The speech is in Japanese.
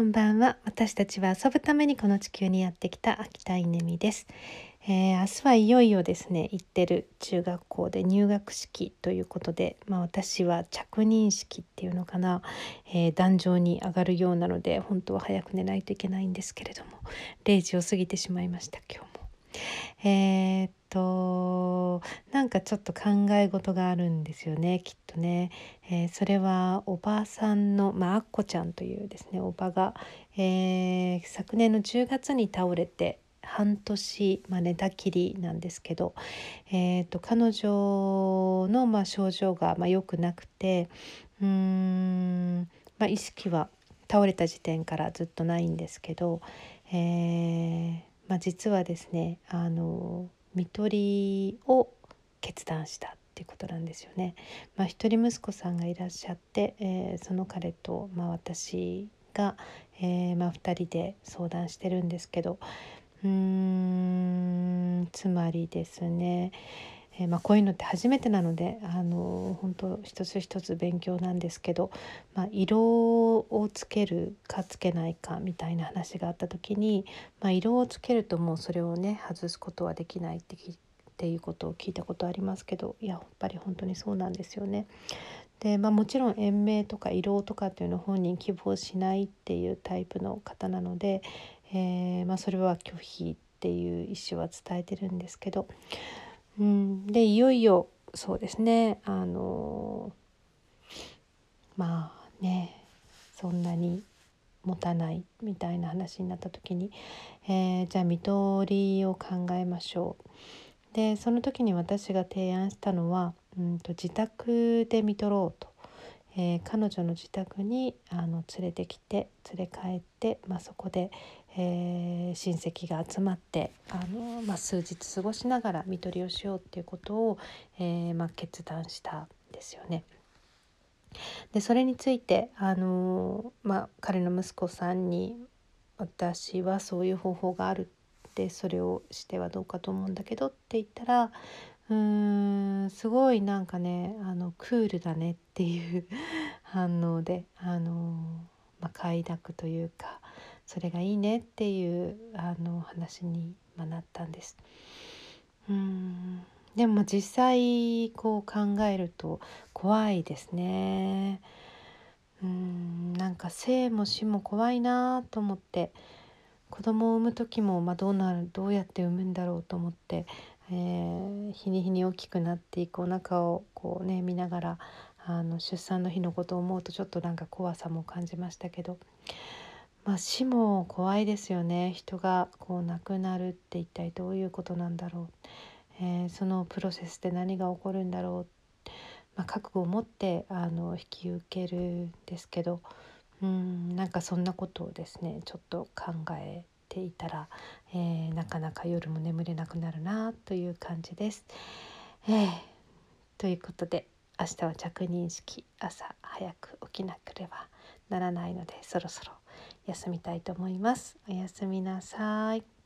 こんばんは。私たちは遊ぶためにこの地球にやってきた秋田稲美です、えー、明日はいよいよですね。行ってる中学校で入学式ということで、まあ、私は着任式っていうのかな、えー、壇上に上がるようなので本当は早く寝ないといけないんですけれども0時を過ぎてしまいました。今日も。えー、っとなんかちょっと考え事があるんですよねきっとね、えー、それはおばさんの、まあ、あっこちゃんというですねおばが、えー、昨年の10月に倒れて半年、まあ、寝たきりなんですけど、えーと、彼女の、まあ、症状が、まあ、良くなくてうん、まあ、意識は倒れた時点からずっとないんですけど、えーまあ、実はですねあの看取りを決断したっていうことなんですよね。まあ、一人息子さんがいらっしゃって、えー、その彼と、まあ、私が、えー、まあ、2人で相談してるんですけどうーんつまりですねえー、まあ、こういうのって初めてなのであの本当一つ一つ勉強なんですけど、まあ、色をつけるかつけないかみたいな話があった時に、まあ、色をつけるともうそれをね外すことはできないってっていうことを聞いたことありますけどいややっぱり本当にそうなんですよね。でまあ、もちろん延命とか胃ろうとかっていうの本人希望しないっていうタイプの方なので、えー、まあ、それは拒否っていう意思は伝えてるんですけどうん、でいよいよそうですね。あのまあねそんなに持たないみたいな話になった時に、えー、じゃあ見取りを考えましょう。でその時に私が提案したのは、うんと、自宅で看取ろうと。えー、彼女の自宅にあの連れてきて連れ帰って、まあ、そこで、えー、親戚が集まってあの、まあ、数日過ごしながら看取りをしようっていうことを、えー、まあ、決断したんですよね。でそれについてあの、まあ、彼の息子さんに私はそういう方法があるってそれをしてはどうかと思うんだけどって言ったらうーんすごいなんかねあのクールだねっていう反応であの、まあ、快諾というかそれがいいねっていうあの話に、まなったんです。うんでも実際こう考えると怖いですね。うんなんか生も死も怖いなと思って子供を産む時も、まあ、どうなるどうやって産むんだろうと思ってえー、日に日に大きくなっていくお腹をこうね見ながらあの出産の日のことを思うとちょっとなんか怖さも感じましたけど、まあ、死も怖いですよね。人がこう亡くなるって一体どういうことなんだろう、えー、そのプロセスで何が起こるんだろう、まあ、覚悟を持ってあの引き受けるんですけど。うんなんかそんなことをですねちょっと考えていたら、えー、なかなか夜も眠れなくなるなという感じです。えー、ということで明日は着任式朝早く起きなければならないのでそろそろ休みたいと思います。おやすみなさい。